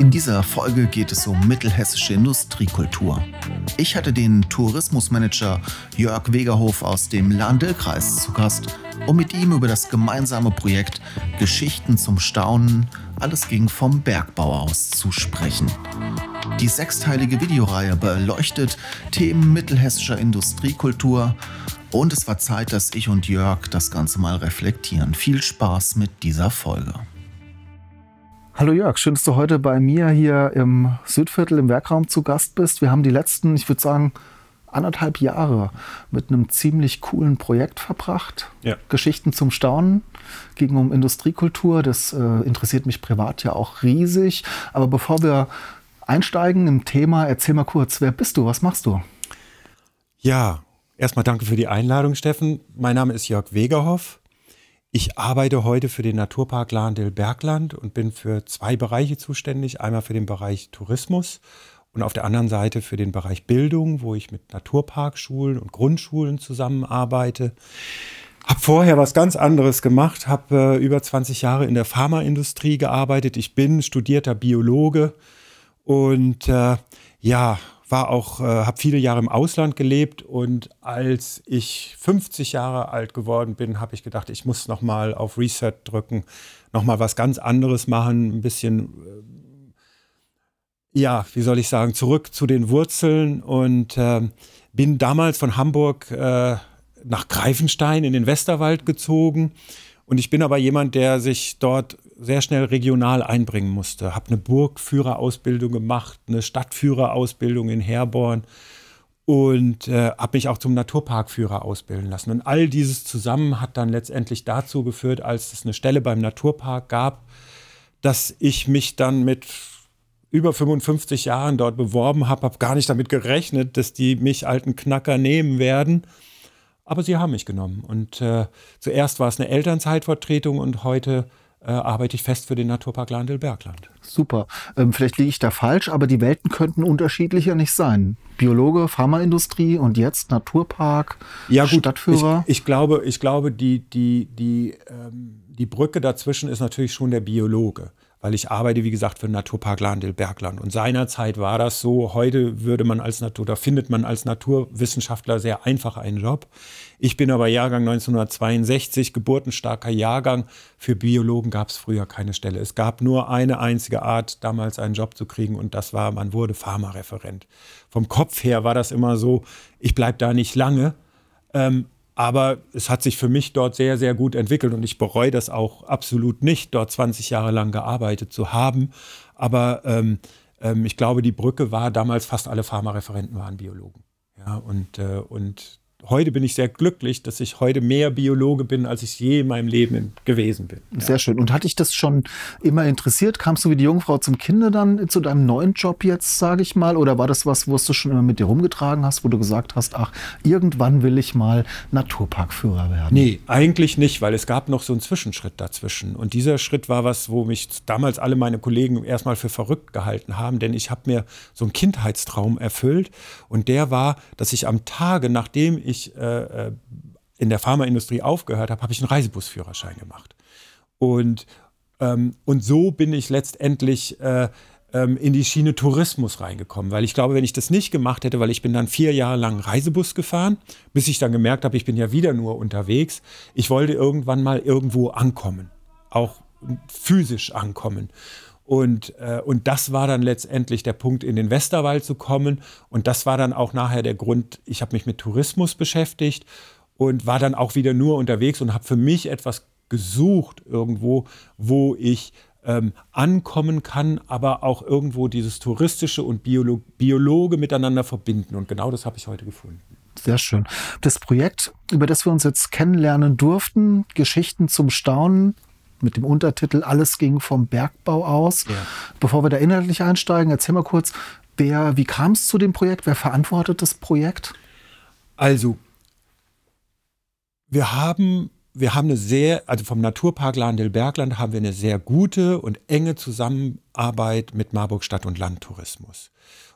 In dieser Folge geht es um mittelhessische Industriekultur. Ich hatte den Tourismusmanager Jörg Wegerhof aus dem Lahn-Dill-Kreis zu Gast, um mit ihm über das gemeinsame Projekt Geschichten zum Staunen, alles ging vom Bergbau aus zu sprechen. Die sechsteilige Videoreihe beleuchtet Themen mittelhessischer Industriekultur und es war Zeit, dass ich und Jörg das Ganze mal reflektieren. Viel Spaß mit dieser Folge. Hallo Jörg, schön, dass du heute bei mir hier im Südviertel im Werkraum zu Gast bist. Wir haben die letzten, ich würde sagen, anderthalb Jahre mit einem ziemlich coolen Projekt verbracht. Ja. Geschichten zum Staunen. Ging um Industriekultur. Das äh, interessiert mich privat ja auch riesig. Aber bevor wir einsteigen im Thema, erzähl mal kurz, wer bist du? Was machst du? Ja, erstmal danke für die Einladung, Steffen. Mein Name ist Jörg Wegerhoff. Ich arbeite heute für den Naturpark Lahndil-Bergland und bin für zwei Bereiche zuständig. Einmal für den Bereich Tourismus und auf der anderen Seite für den Bereich Bildung, wo ich mit Naturparkschulen und Grundschulen zusammenarbeite. Habe vorher was ganz anderes gemacht, habe äh, über 20 Jahre in der Pharmaindustrie gearbeitet. Ich bin studierter Biologe und äh, ja, war auch, äh, habe viele Jahre im Ausland gelebt und als ich 50 Jahre alt geworden bin, habe ich gedacht, ich muss noch mal auf Reset drücken, noch mal was ganz anderes machen, ein bisschen, äh, ja, wie soll ich sagen, zurück zu den Wurzeln und äh, bin damals von Hamburg äh, nach Greifenstein in den Westerwald gezogen. Und ich bin aber jemand, der sich dort sehr schnell regional einbringen musste. Habe eine Burgführerausbildung gemacht, eine Stadtführerausbildung in Herborn und äh, habe mich auch zum Naturparkführer ausbilden lassen. Und all dieses zusammen hat dann letztendlich dazu geführt, als es eine Stelle beim Naturpark gab, dass ich mich dann mit über 55 Jahren dort beworben habe, habe gar nicht damit gerechnet, dass die mich alten Knacker nehmen werden. Aber sie haben mich genommen. Und äh, zuerst war es eine Elternzeitvertretung und heute äh, arbeite ich fest für den Naturpark Lahndl-Bergland. Super. Ähm, vielleicht liege ich da falsch, aber die Welten könnten unterschiedlicher nicht sein. Biologe, Pharmaindustrie und jetzt Naturpark, ja, gut, Stadtführer. Ich, ich, glaube, ich glaube, die, die, die, ähm, die Brücke dazwischen ist natürlich schon der Biologe weil ich arbeite, wie gesagt, für den Naturpark Lahndil-Bergland. Und seinerzeit war das so, heute würde man als Natur, da findet man als Naturwissenschaftler sehr einfach einen Job. Ich bin aber Jahrgang 1962, geburtenstarker Jahrgang. Für Biologen gab es früher keine Stelle. Es gab nur eine einzige Art, damals einen Job zu kriegen und das war, man wurde Pharmareferent. Vom Kopf her war das immer so, ich bleibe da nicht lange. Ähm, aber es hat sich für mich dort sehr, sehr gut entwickelt und ich bereue das auch absolut nicht, dort 20 Jahre lang gearbeitet zu haben. Aber ähm, ähm, ich glaube, die Brücke war damals, fast alle Pharmareferenten waren Biologen. Ja, und, äh, und heute bin ich sehr glücklich, dass ich heute mehr Biologe bin, als ich je in meinem Leben gewesen bin. Sehr schön. Und hat dich das schon immer interessiert? Kamst du wie die Jungfrau zum Kinder dann zu deinem neuen Job jetzt, sage ich mal? Oder war das was, wo du schon immer mit dir rumgetragen hast, wo du gesagt hast, ach, irgendwann will ich mal Naturparkführer werden? Nee, eigentlich nicht, weil es gab noch so einen Zwischenschritt dazwischen. Und dieser Schritt war was, wo mich damals alle meine Kollegen erstmal für verrückt gehalten haben, denn ich habe mir so einen Kindheitstraum erfüllt. Und der war, dass ich am Tage, nachdem ich ich äh, äh, in der Pharmaindustrie aufgehört habe, habe ich einen Reisebusführerschein gemacht. Und, ähm, und so bin ich letztendlich äh, ähm, in die Schiene Tourismus reingekommen, weil ich glaube, wenn ich das nicht gemacht hätte, weil ich bin dann vier Jahre lang Reisebus gefahren, bis ich dann gemerkt habe, ich bin ja wieder nur unterwegs. Ich wollte irgendwann mal irgendwo ankommen, auch physisch ankommen. Und, äh, und das war dann letztendlich der Punkt, in den Westerwald zu kommen. Und das war dann auch nachher der Grund, ich habe mich mit Tourismus beschäftigt und war dann auch wieder nur unterwegs und habe für mich etwas gesucht irgendwo, wo ich ähm, ankommen kann, aber auch irgendwo dieses Touristische und Biolo Biologe miteinander verbinden. Und genau das habe ich heute gefunden. Sehr schön. Das Projekt, über das wir uns jetzt kennenlernen durften, Geschichten zum Staunen, mit dem Untertitel Alles ging vom Bergbau aus. Ja. Bevor wir da inhaltlich einsteigen, erzähl mal kurz, wer, wie kam es zu dem Projekt? Wer verantwortet das Projekt? Also, wir haben, wir haben eine sehr, also vom Naturpark Lahn-Dill-Bergland haben wir eine sehr gute und enge Zusammenarbeit mit Marburg Stadt- und Landtourismus.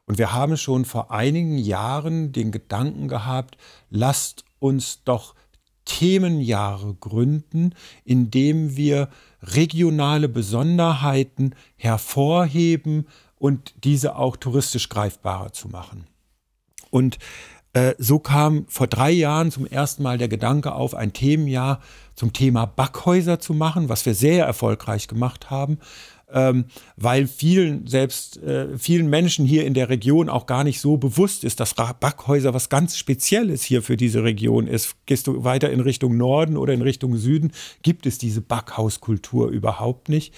Und wir haben schon vor einigen Jahren den Gedanken gehabt, lasst uns doch Themenjahre gründen, indem wir regionale Besonderheiten hervorheben und diese auch touristisch greifbarer zu machen. Und äh, so kam vor drei Jahren zum ersten Mal der Gedanke auf, ein Themenjahr zum Thema Backhäuser zu machen, was wir sehr erfolgreich gemacht haben ähm, weil vielen, selbst äh, vielen Menschen hier in der Region auch gar nicht so bewusst ist, dass Backhäuser was ganz Spezielles hier für diese Region ist. Gehst du weiter in Richtung Norden oder in Richtung Süden, gibt es diese Backhauskultur überhaupt nicht.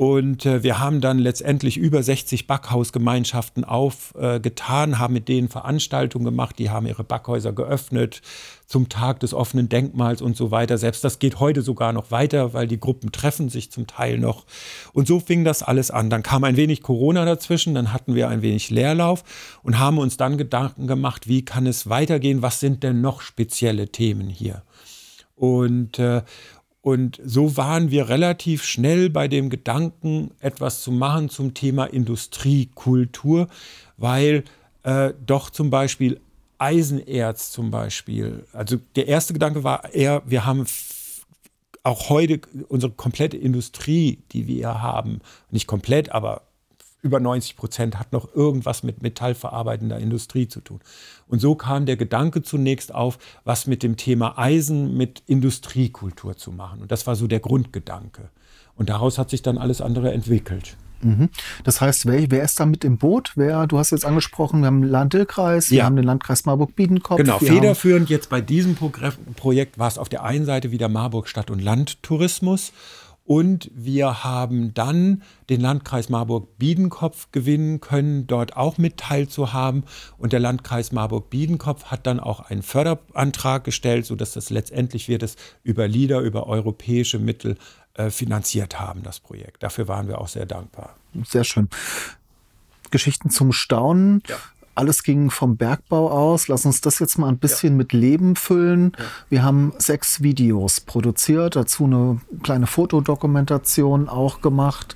Und äh, wir haben dann letztendlich über 60 Backhausgemeinschaften aufgetan, äh, haben mit denen Veranstaltungen gemacht, die haben ihre Backhäuser geöffnet zum Tag des offenen Denkmals und so weiter. Selbst das geht heute sogar noch weiter, weil die Gruppen treffen sich zum Teil noch. Und so fing das alles an. Dann kam ein wenig Corona dazwischen, dann hatten wir ein wenig Leerlauf und haben uns dann Gedanken gemacht, wie kann es weitergehen, was sind denn noch spezielle Themen hier. Und, äh, und so waren wir relativ schnell bei dem Gedanken, etwas zu machen zum Thema Industriekultur, weil äh, doch zum Beispiel Eisenerz zum Beispiel, also der erste Gedanke war eher, wir haben auch heute unsere komplette Industrie, die wir haben, nicht komplett, aber über 90 Prozent hat noch irgendwas mit metallverarbeitender Industrie zu tun. Und so kam der Gedanke zunächst auf, was mit dem Thema Eisen mit Industriekultur zu machen. Und das war so der Grundgedanke. Und daraus hat sich dann alles andere entwickelt. Mhm. Das heißt, wer, wer, ist da mit im Boot? Wer, du hast jetzt angesprochen, wir haben den Land-Dill-Kreis, wir ja. haben den Landkreis Marburg-Biedenkopf. Genau, federführend jetzt bei diesem Projekt war es auf der einen Seite wieder Marburg Stadt- und Landtourismus und wir haben dann den Landkreis Marburg-Biedenkopf gewinnen können, dort auch mit teilzuhaben. Und der Landkreis Marburg-Biedenkopf hat dann auch einen Förderantrag gestellt, sodass das letztendlich wir das über LIDA, über europäische Mittel äh, finanziert haben, das Projekt. Dafür waren wir auch sehr dankbar. Sehr schön. Geschichten zum Staunen. Ja alles ging vom Bergbau aus. Lass uns das jetzt mal ein bisschen ja. mit Leben füllen. Ja. Wir haben sechs Videos produziert, dazu eine kleine Fotodokumentation auch gemacht.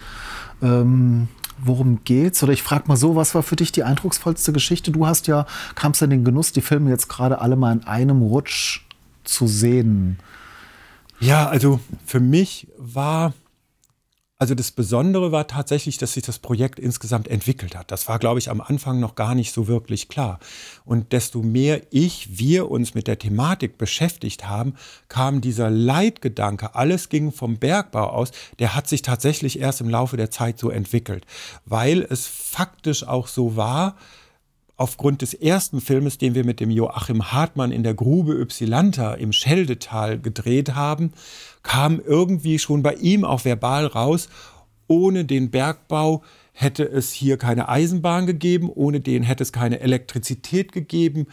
Ähm, worum geht's? Oder ich frage mal so, was war für dich die eindrucksvollste Geschichte? Du hast ja, kamst in den Genuss, die Filme jetzt gerade alle mal in einem Rutsch zu sehen. Ja, also für mich war also das Besondere war tatsächlich, dass sich das Projekt insgesamt entwickelt hat. Das war, glaube ich, am Anfang noch gar nicht so wirklich klar. Und desto mehr ich, wir uns mit der Thematik beschäftigt haben, kam dieser Leitgedanke, alles ging vom Bergbau aus, der hat sich tatsächlich erst im Laufe der Zeit so entwickelt, weil es faktisch auch so war, aufgrund des ersten Filmes, den wir mit dem Joachim Hartmann in der Grube Ypsilanta im Scheldetal gedreht haben, kam irgendwie schon bei ihm auch verbal raus, ohne den Bergbau hätte es hier keine Eisenbahn gegeben, ohne den hätte es keine Elektrizität gegeben.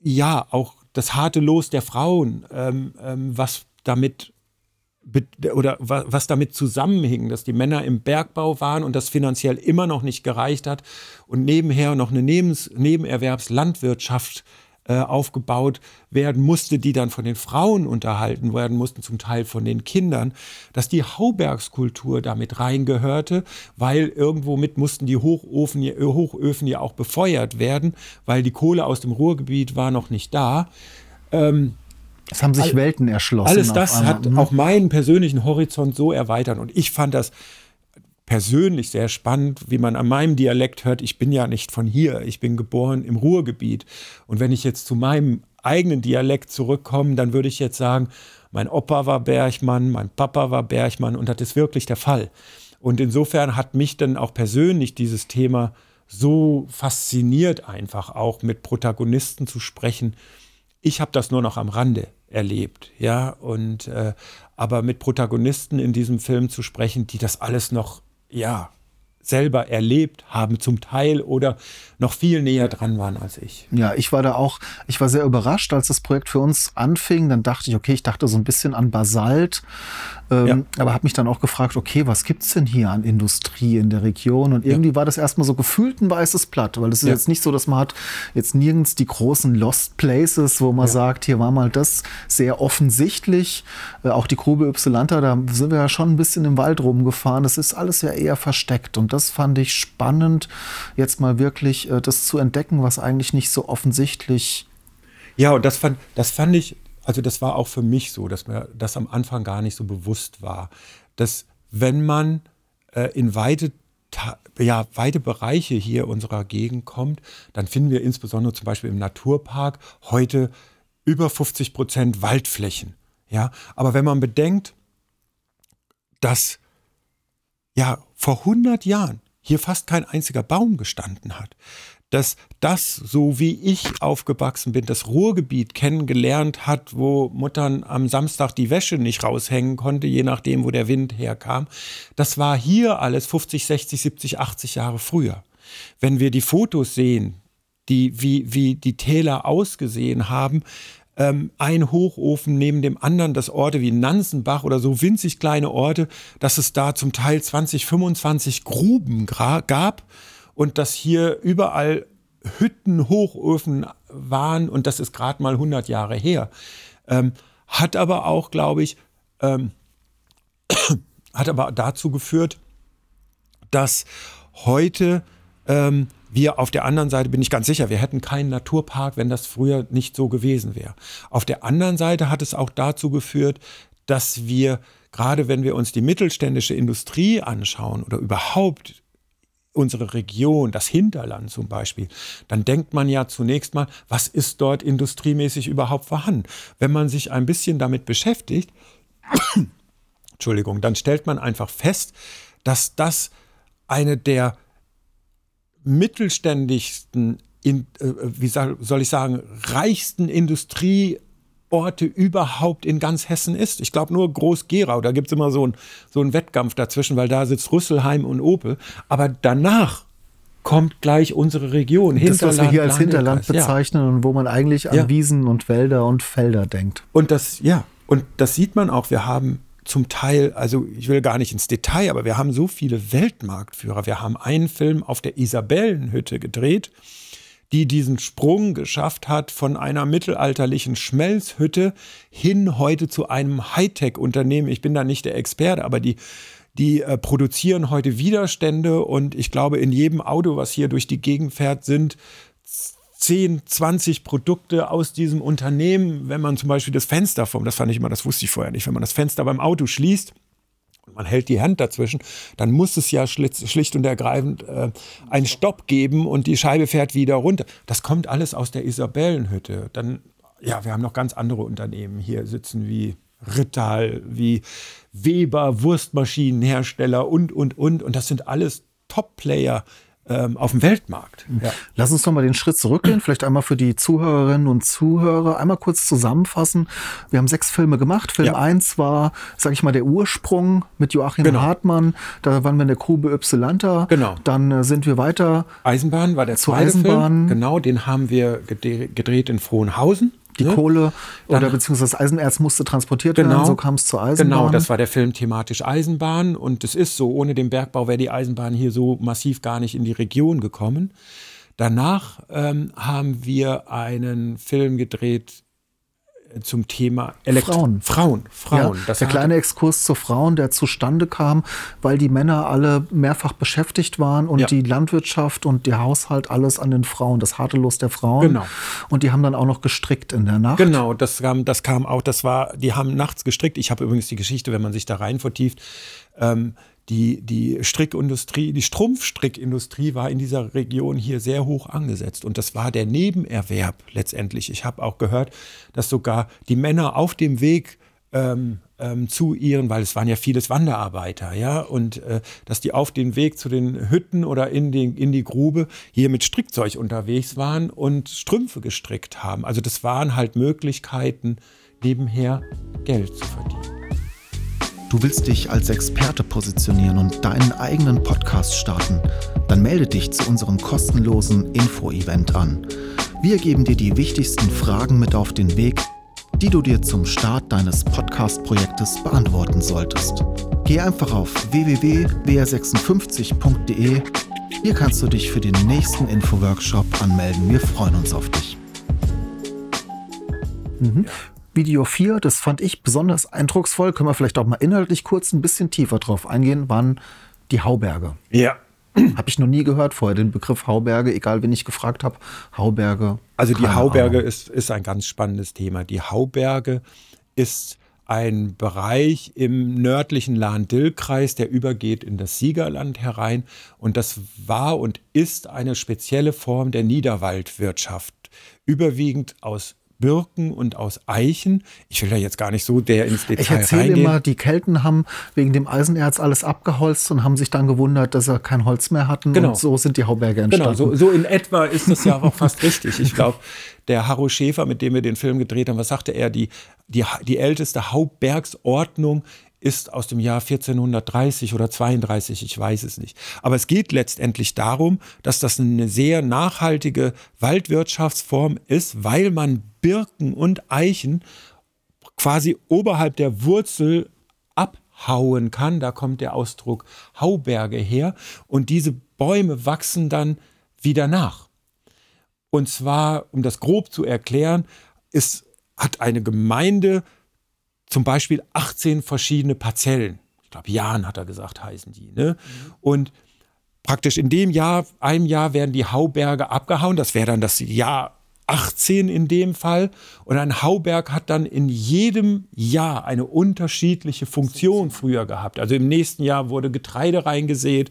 Ja, auch das harte Los der Frauen, ähm, ähm, was damit oder was damit zusammenhing, dass die Männer im Bergbau waren und das finanziell immer noch nicht gereicht hat und nebenher noch eine Nebens Nebenerwerbslandwirtschaft äh, aufgebaut werden musste, die dann von den Frauen unterhalten werden mussten, zum Teil von den Kindern, dass die Haubergskultur damit reingehörte, weil irgendwo mit mussten die Hochofen, Hochöfen ja auch befeuert werden, weil die Kohle aus dem Ruhrgebiet war noch nicht da. Ähm, es haben sich All, Welten erschlossen. Alles das hat mhm. auch meinen persönlichen Horizont so erweitert. Und ich fand das persönlich sehr spannend, wie man an meinem Dialekt hört. Ich bin ja nicht von hier. Ich bin geboren im Ruhrgebiet. Und wenn ich jetzt zu meinem eigenen Dialekt zurückkomme, dann würde ich jetzt sagen, mein Opa war Bergmann, mein Papa war Bergmann. Und das ist wirklich der Fall. Und insofern hat mich dann auch persönlich dieses Thema so fasziniert, einfach auch mit Protagonisten zu sprechen. Ich habe das nur noch am Rande erlebt, ja, und äh, aber mit Protagonisten in diesem Film zu sprechen, die das alles noch, ja, selber erlebt haben, zum Teil oder noch viel näher dran waren als ich. Ja, ich war da auch, ich war sehr überrascht, als das Projekt für uns anfing. Dann dachte ich, okay, ich dachte so ein bisschen an Basalt, ähm, ja. aber habe mich dann auch gefragt, okay, was gibt's denn hier an Industrie in der Region? Und irgendwie ja. war das erstmal so gefühlt ein weißes Blatt, weil es ist ja. jetzt nicht so, dass man hat jetzt nirgends die großen Lost Places, wo man sagt, hier war mal das sehr offensichtlich. Äh, auch die Grube Ypsilanta, da sind wir ja schon ein bisschen im Wald rumgefahren. Das ist alles ja eher versteckt und das fand ich spannend, jetzt mal wirklich äh, das zu entdecken, was eigentlich nicht so offensichtlich. Ja, und das fand, das fand ich, also das war auch für mich so, dass mir das am Anfang gar nicht so bewusst war, dass wenn man äh, in weite ja, weite Bereiche hier unserer Gegend kommt, dann finden wir insbesondere zum Beispiel im Naturpark heute über 50 Prozent Waldflächen. Ja, aber wenn man bedenkt, dass ja vor 100 Jahren hier fast kein einziger Baum gestanden hat, dass das, so wie ich aufgewachsen bin, das Ruhrgebiet kennengelernt hat, wo Muttern am Samstag die Wäsche nicht raushängen konnte, je nachdem, wo der Wind herkam, das war hier alles 50, 60, 70, 80 Jahre früher. Wenn wir die Fotos sehen, die, wie, wie die Täler ausgesehen haben, ähm, ein Hochofen neben dem anderen, das Orte wie Nansenbach oder so winzig kleine Orte, dass es da zum Teil 20, 25 Gruben gab und dass hier überall Hütten, Hochöfen waren und das ist gerade mal 100 Jahre her. Ähm, hat aber auch, glaube ich, ähm, hat aber dazu geführt, dass heute ähm, wir auf der anderen Seite, bin ich ganz sicher, wir hätten keinen Naturpark, wenn das früher nicht so gewesen wäre. Auf der anderen Seite hat es auch dazu geführt, dass wir, gerade wenn wir uns die mittelständische Industrie anschauen oder überhaupt unsere Region, das Hinterland zum Beispiel, dann denkt man ja zunächst mal, was ist dort industriemäßig überhaupt vorhanden? Wenn man sich ein bisschen damit beschäftigt, Entschuldigung, dann stellt man einfach fest, dass das eine der mittelständigsten, in, äh, wie soll ich sagen, reichsten Industrieorte überhaupt in ganz Hessen ist. Ich glaube nur Groß-Gerau, da gibt es immer so einen so Wettkampf dazwischen, weil da sitzt Rüsselheim und Opel. Aber danach kommt gleich unsere Region. Das, was wir hier als Hinterland bezeichnen ja. und wo man eigentlich an ja. Wiesen und Wälder und Felder denkt. Und das, ja, und das sieht man auch. Wir haben zum Teil, also ich will gar nicht ins Detail, aber wir haben so viele Weltmarktführer. Wir haben einen Film auf der Isabellenhütte gedreht, die diesen Sprung geschafft hat von einer mittelalterlichen Schmelzhütte hin heute zu einem Hightech-Unternehmen. Ich bin da nicht der Experte, aber die, die äh, produzieren heute Widerstände und ich glaube, in jedem Auto, was hier durch die Gegend fährt, sind 10, 20 Produkte aus diesem Unternehmen, wenn man zum Beispiel das Fenster vom, das fand ich immer, das wusste ich vorher nicht, wenn man das Fenster beim Auto schließt, und man hält die Hand dazwischen, dann muss es ja schlicht und ergreifend äh, einen Stopp geben und die Scheibe fährt wieder runter. Das kommt alles aus der Isabellenhütte. Dann, ja, wir haben noch ganz andere Unternehmen hier sitzen wie Rittal, wie Weber, Wurstmaschinenhersteller und, und, und. Und das sind alles Top-Player ähm, auf dem Weltmarkt. Ja. Lass uns noch mal den Schritt zurückgehen, vielleicht einmal für die Zuhörerinnen und Zuhörer einmal kurz zusammenfassen. Wir haben sechs Filme gemacht. Film ja. 1 war, sag ich mal, der Ursprung mit Joachim genau. Hartmann. Da waren wir in der Grube Ypsilanta. Genau. Dann äh, sind wir weiter. Eisenbahn war der zweite Eisenbahn. Film. Genau, den haben wir gedreht in Frohnhausen. Die ne? Kohle Dann, oder beziehungsweise das Eisenerz musste transportiert genau, werden, so kam es zur Eisenbahn. Genau, das war der Film thematisch Eisenbahn und es ist so, ohne den Bergbau wäre die Eisenbahn hier so massiv gar nicht in die Region gekommen. Danach ähm, haben wir einen Film gedreht zum Thema Elekt Frauen. Frauen, Frauen. Ja, der kleine Exkurs zu Frauen, der zustande kam, weil die Männer alle mehrfach beschäftigt waren und ja. die Landwirtschaft und der Haushalt alles an den Frauen, das harte Los der Frauen. Genau. Und die haben dann auch noch gestrickt in der Nacht. Genau, das kam, das kam auch, das war, die haben nachts gestrickt. Ich habe übrigens die Geschichte, wenn man sich da rein vertieft, ähm, die, die Strickindustrie, die Strumpfstrickindustrie war in dieser Region hier sehr hoch angesetzt. Und das war der Nebenerwerb letztendlich. Ich habe auch gehört, dass sogar die Männer auf dem Weg ähm, ähm, zu ihren, weil es waren ja vieles Wanderarbeiter, ja, und äh, dass die auf dem Weg zu den Hütten oder in, den, in die Grube hier mit Strickzeug unterwegs waren und Strümpfe gestrickt haben. Also das waren halt Möglichkeiten, nebenher Geld zu verdienen. Du willst dich als Experte positionieren und deinen eigenen Podcast starten? Dann melde dich zu unserem kostenlosen Info-Event an. Wir geben dir die wichtigsten Fragen mit auf den Weg, die du dir zum Start deines Podcast-Projektes beantworten solltest. Geh einfach auf www.wr56.de. Hier kannst du dich für den nächsten Info-Workshop anmelden. Wir freuen uns auf dich. Mhm. Video 4, das fand ich besonders eindrucksvoll, können wir vielleicht auch mal inhaltlich kurz ein bisschen tiefer drauf eingehen, waren die Hauberge. Ja. Habe ich noch nie gehört vorher, den Begriff Hauberge, egal wen ich gefragt habe. Hauberge. Also die Hauberge ist, ist ein ganz spannendes Thema. Die Hauberge ist ein Bereich im nördlichen Lahn-Dill-Kreis, der übergeht in das Siegerland herein. Und das war und ist eine spezielle Form der Niederwaldwirtschaft, überwiegend aus Birken und aus Eichen. Ich will da jetzt gar nicht so der ins Detail Ich erzähle immer, die Kelten haben wegen dem Eisenerz alles abgeholzt und haben sich dann gewundert, dass sie kein Holz mehr hatten. Genau. Und so sind die Hauberge entstanden. Genau, so, so in etwa ist das ja auch fast richtig. Ich glaube, der Harro Schäfer, mit dem wir den Film gedreht haben, was sagte er? Die, die, die älteste Haubergsordnung ist aus dem Jahr 1430 oder 32, ich weiß es nicht. Aber es geht letztendlich darum, dass das eine sehr nachhaltige Waldwirtschaftsform ist, weil man Birken und Eichen quasi oberhalb der Wurzel abhauen kann. Da kommt der Ausdruck Hauberge her. Und diese Bäume wachsen dann wieder nach. Und zwar, um das grob zu erklären, ist, hat eine Gemeinde zum Beispiel 18 verschiedene Parzellen. Ich glaube, Jan hat er gesagt, heißen die. Ne? Mhm. Und praktisch in dem Jahr, einem Jahr werden die Hauberge abgehauen. Das wäre dann das Jahr 18 in dem Fall. Und ein Hauberg hat dann in jedem Jahr eine unterschiedliche Funktion früher gehabt. Also im nächsten Jahr wurde Getreide reingesät,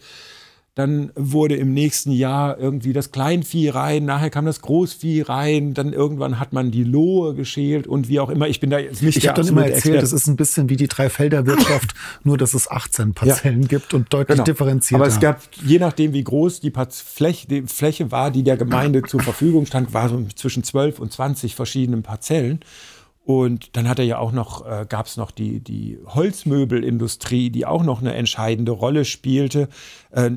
dann wurde im nächsten Jahr irgendwie das Kleinvieh rein, nachher kam das Großvieh rein, dann irgendwann hat man die Lohe geschält und wie auch immer. Ich bin da jetzt nicht Ich habe dann immer erzählt, es ist ein bisschen wie die Dreifelderwirtschaft, nur dass es 18 Parzellen ja. gibt und deutlich genau. differenziert. Aber es gab, je nachdem wie groß die, Fläche, die Fläche war, die der Gemeinde zur Verfügung stand, war so zwischen 12 und 20 verschiedenen Parzellen. Und dann hat er ja auch noch, äh, gab es noch die, die Holzmöbelindustrie, die auch noch eine entscheidende Rolle spielte. Äh,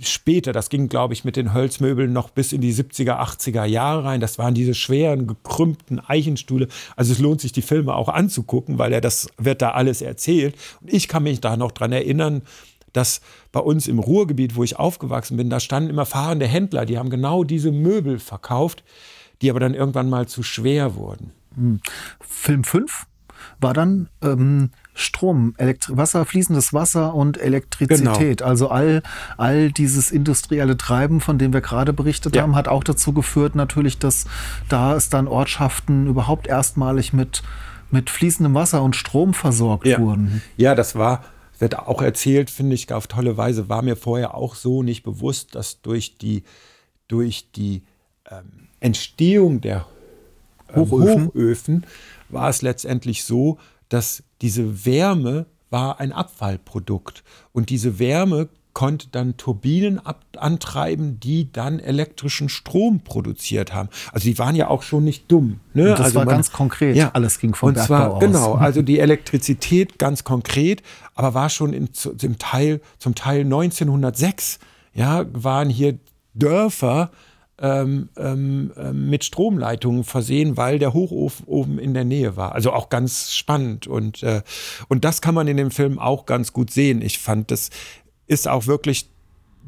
später, das ging, glaube ich, mit den Holzmöbeln noch bis in die 70er, 80er Jahre rein. Das waren diese schweren, gekrümmten Eichenstühle. Also es lohnt sich, die Filme auch anzugucken, weil er das wird da alles erzählt. Und ich kann mich da noch dran erinnern, dass bei uns im Ruhrgebiet, wo ich aufgewachsen bin, da standen immer fahrende Händler, die haben genau diese Möbel verkauft, die aber dann irgendwann mal zu schwer wurden. Hm. Film 5 war dann ähm, Strom, Elektri Wasser, fließendes Wasser und Elektrizität. Genau. Also all, all dieses industrielle Treiben, von dem wir gerade berichtet ja. haben, hat auch dazu geführt, natürlich, dass da es dann Ortschaften überhaupt erstmalig mit, mit fließendem Wasser und Strom versorgt ja. wurden. Ja, das war, wird auch erzählt, finde ich, auf tolle Weise, war mir vorher auch so nicht bewusst, dass durch die, durch die ähm, Entstehung der Hochöfen. Hochöfen war es letztendlich so, dass diese Wärme war ein Abfallprodukt. Und diese Wärme konnte dann Turbinen antreiben, die dann elektrischen Strom produziert haben. Also die waren ja auch schon nicht dumm. Ne? das also war man, ganz konkret. Ja, alles ging vom und Bergbau zwar, aus. Genau, also die Elektrizität ganz konkret, aber war schon in, zum, Teil, zum Teil 1906, ja, waren hier Dörfer, ähm, ähm, ähm, mit Stromleitungen versehen, weil der Hochofen oben in der Nähe war. Also auch ganz spannend. Und, äh, und das kann man in dem Film auch ganz gut sehen. Ich fand, das ist auch wirklich,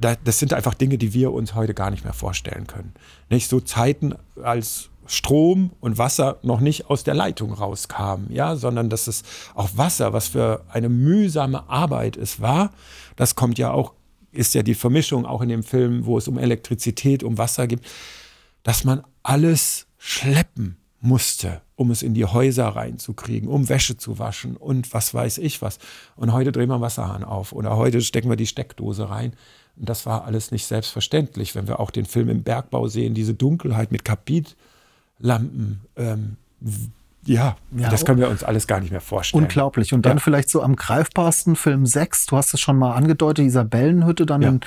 das sind einfach Dinge, die wir uns heute gar nicht mehr vorstellen können. Nicht so Zeiten, als Strom und Wasser noch nicht aus der Leitung rauskamen, ja, sondern dass es auch Wasser, was für eine mühsame Arbeit es war, das kommt ja auch ist ja die Vermischung auch in dem Film, wo es um Elektrizität, um Wasser geht, dass man alles schleppen musste, um es in die Häuser reinzukriegen, um Wäsche zu waschen und was weiß ich was. Und heute drehen wir Wasserhahn auf oder heute stecken wir die Steckdose rein. Und das war alles nicht selbstverständlich. Wenn wir auch den Film im Bergbau sehen, diese Dunkelheit mit Kapitlampen, ähm, ja, Ja, das können wir uns alles gar nicht mehr vorstellen. Unglaublich. Und dann Ja. vielleicht so am greifbarsten Film 6, du hast es schon mal angedeutet, die Isabellenhütte dann Ja. in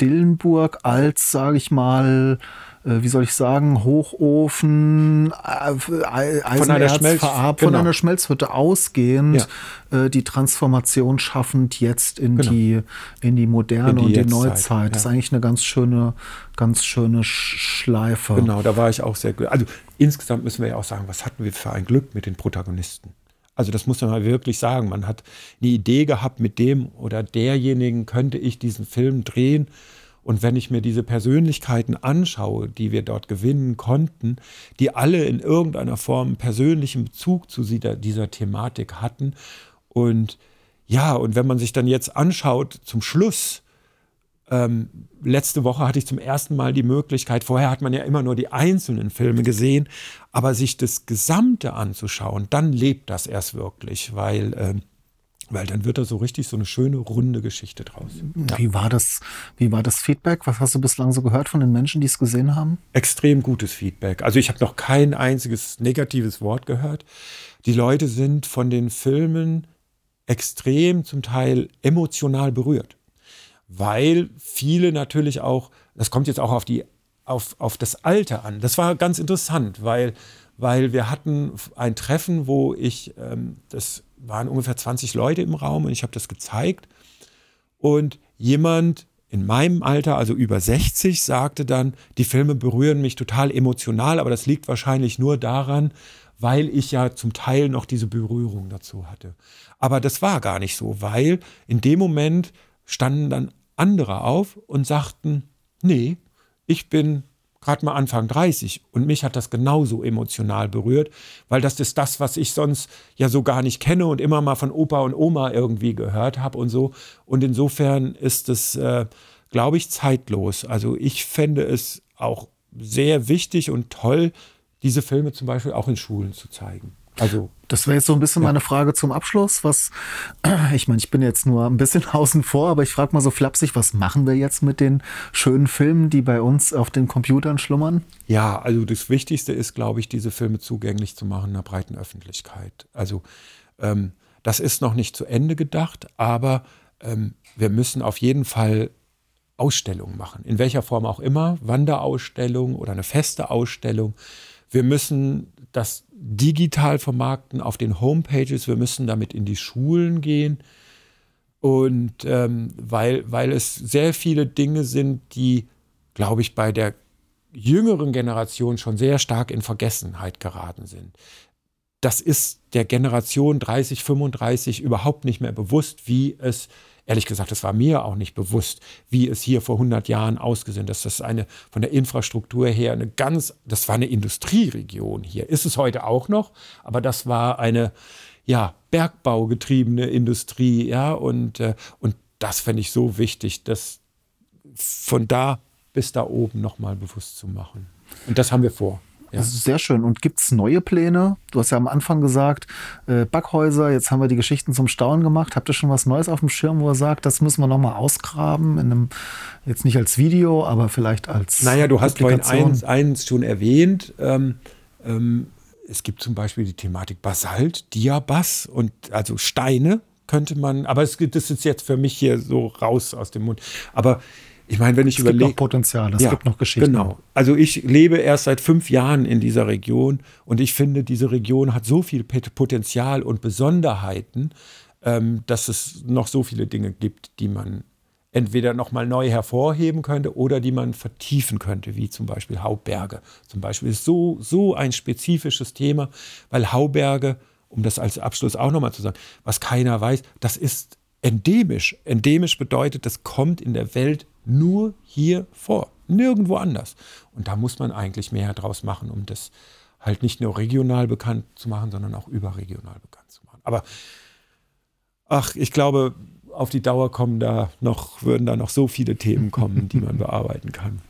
Dillenburg als, sage ich mal, äh, wie soll ich sagen, Hochofen, äh, Ei- Eisenerz Schmelz- von genau. einer Schmelzhütte ausgehend, äh, die Transformation schaffend jetzt in Genau. die in die moderne In die und die Neuzeit. Das ist ja. eigentlich eine ganz schöne, ganz schöne Sch- Schleife. Genau, da war ich auch sehr. Also insgesamt müssen wir ja auch sagen, was hatten wir für ein Glück mit den Protagonisten. Also das muss man mal wirklich sagen. Man hat eine Idee gehabt, mit dem oder derjenigen könnte ich diesen Film drehen. Und wenn ich mir diese Persönlichkeiten anschaue, die wir dort gewinnen konnten, die alle in irgendeiner Form einen persönlichen Bezug zu dieser, dieser Thematik hatten. Und ja, und wenn man sich dann jetzt anschaut zum Schluss, ähm, letzte Woche hatte ich zum ersten Mal die Möglichkeit, vorher hat man ja immer nur die einzelnen Filme gesehen, aber sich das Gesamte anzuschauen, dann lebt das erst wirklich, weil, ähm, weil dann wird da so richtig so eine schöne, runde Geschichte draus. Ja. Wie war das? Wie war das Feedback? Was hast du bislang so gehört von den Menschen, die es gesehen haben? Extrem gutes Feedback. Also ich habe noch kein einziges negatives Wort gehört. Die Leute sind von den Filmen extrem zum Teil emotional berührt. Weil viele natürlich auch, das kommt jetzt auch auf, die, auf, auf das Alter an. Das war ganz interessant, weil, weil wir hatten ein Treffen, wo ich, ähm, das waren ungefähr 20 Leute im Raum und ich habe das gezeigt. Und jemand in meinem Alter, also über 60, sagte dann, die Filme berühren mich total emotional, aber das liegt wahrscheinlich nur daran, weil ich ja zum Teil noch diese Berührung dazu hatte. Aber das war gar nicht so, weil in dem Moment standen dann andere auf und sagten, nee, ich bin gerade mal Anfang 30 und mich hat das genauso emotional berührt, weil das ist das, was ich sonst ja so gar nicht kenne und immer mal von Opa und Oma irgendwie gehört habe und so. Und insofern ist es, äh, glaube ich, zeitlos. Also ich fände es auch sehr wichtig und toll, diese Filme zum Beispiel auch in Schulen zu zeigen. Also Das wäre jetzt so ein bisschen meine Frage zum Abschluss. Was, ich meine, ich bin jetzt nur ein bisschen außen vor, aber ich frage mal so flapsig, was machen wir jetzt mit den schönen Filmen, die bei uns auf den Computern schlummern? Ja, also das Wichtigste ist, glaube ich, diese Filme zugänglich zu machen einer breiten Öffentlichkeit. Also ähm, das ist noch nicht zu Ende gedacht, aber ähm, wir müssen auf jeden Fall Ausstellungen machen, in welcher Form auch immer, Wanderausstellung oder eine feste Ausstellung. Wir müssen das digital vermarkten auf den Homepages, wir müssen damit in die Schulen gehen. Und ähm, weil, weil es sehr viele Dinge sind, die, glaube ich, bei der jüngeren Generation schon sehr stark in Vergessenheit geraten sind. Das ist der Generation 30, 35 überhaupt nicht mehr bewusst, wie es, ehrlich gesagt, es war mir auch nicht bewusst, wie es hier vor 100 Jahren ausgesehen ist. Das ist eine, von der Infrastruktur her eine ganz, das war eine Industrieregion hier. Ist es heute auch noch, aber das war eine, ja, bergbaugetriebene Industrie, ja, und, äh, und das fände ich so wichtig, das von da bis da oben nochmal bewusst zu machen. Und das haben wir vor. Ja. Das ist sehr schön. Und gibt es neue Pläne? Du hast ja am Anfang gesagt, äh, Backhäuser, jetzt haben wir die Geschichten zum Staunen gemacht. Habt ihr schon was Neues auf dem Schirm, wo ihr sagt, das müssen wir nochmal ausgraben? In einem, jetzt nicht als Video, aber vielleicht als. Naja, du hast vorhin eins, eins schon erwähnt. Ähm, ähm, es gibt zum Beispiel die Thematik Basalt, Diabas und also Steine könnte man, aber es das ist jetzt für mich hier so raus aus dem Mund. Aber ich meine, wenn ich Es gibt überlege. noch Potenzial, es gibt noch Geschichten. Genau. Also ich lebe erst seit fünf Jahren in dieser Region und ich finde, diese Region hat so viel Potenzial und Besonderheiten, ähm, dass es noch so viele Dinge gibt, die man entweder nochmal neu hervorheben könnte oder die man vertiefen könnte, wie zum Beispiel Hauberge. Zum Beispiel ist so, so ein spezifisches Thema, weil Hauberge, um das als Abschluss auch nochmal zu sagen, was keiner weiß, das ist endemisch. Endemisch bedeutet, das kommt in der Welt nur hier vor, nirgendwo anders. Und da muss man eigentlich mehr draus machen, um das halt nicht nur regional bekannt zu machen, sondern auch überregional bekannt zu machen. Aber ach, ich glaube, auf die Dauer kommen da noch, würden da noch so viele Themen kommen, die man bearbeiten kann.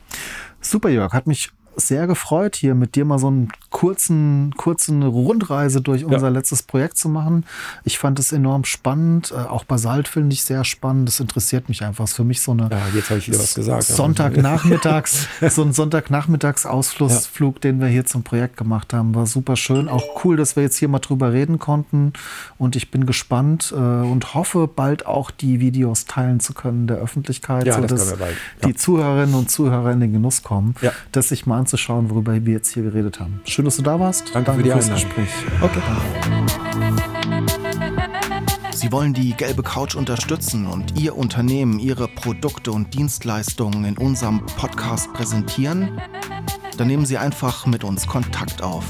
Super, Jörg. Hat mich sehr gefreut, hier mit dir mal so einen kurzen, kurzen Rundreise durch unser ja. letztes Projekt zu machen. Ich fand es enorm spannend. Äh, auch Basalt finde ich sehr spannend. Das interessiert mich einfach. Es ist für mich so eine ja, jetzt ich wieder was gesagt. Sonntagnachmittags, so ein Sonntagnachmittagsausflugsflug, ja. den wir hier zum Projekt gemacht haben. War super schön. Auch cool, dass wir jetzt hier mal drüber reden konnten. Und ich bin gespannt äh, und hoffe, bald auch die Videos teilen zu können der Öffentlichkeit, ja, sodass die Zuhörerinnen und Zuhörer in den Genuss kommen, das sich mal anzuschauen, worüber wir jetzt hier geredet haben. Schön, dass du da warst. Danke, Danke für die Einladung. Gespräch. Okay. Sie wollen die gelbe Couch unterstützen und Ihr Unternehmen, Ihre Produkte und Dienstleistungen in unserem Podcast präsentieren? Dann nehmen Sie einfach mit uns Kontakt auf.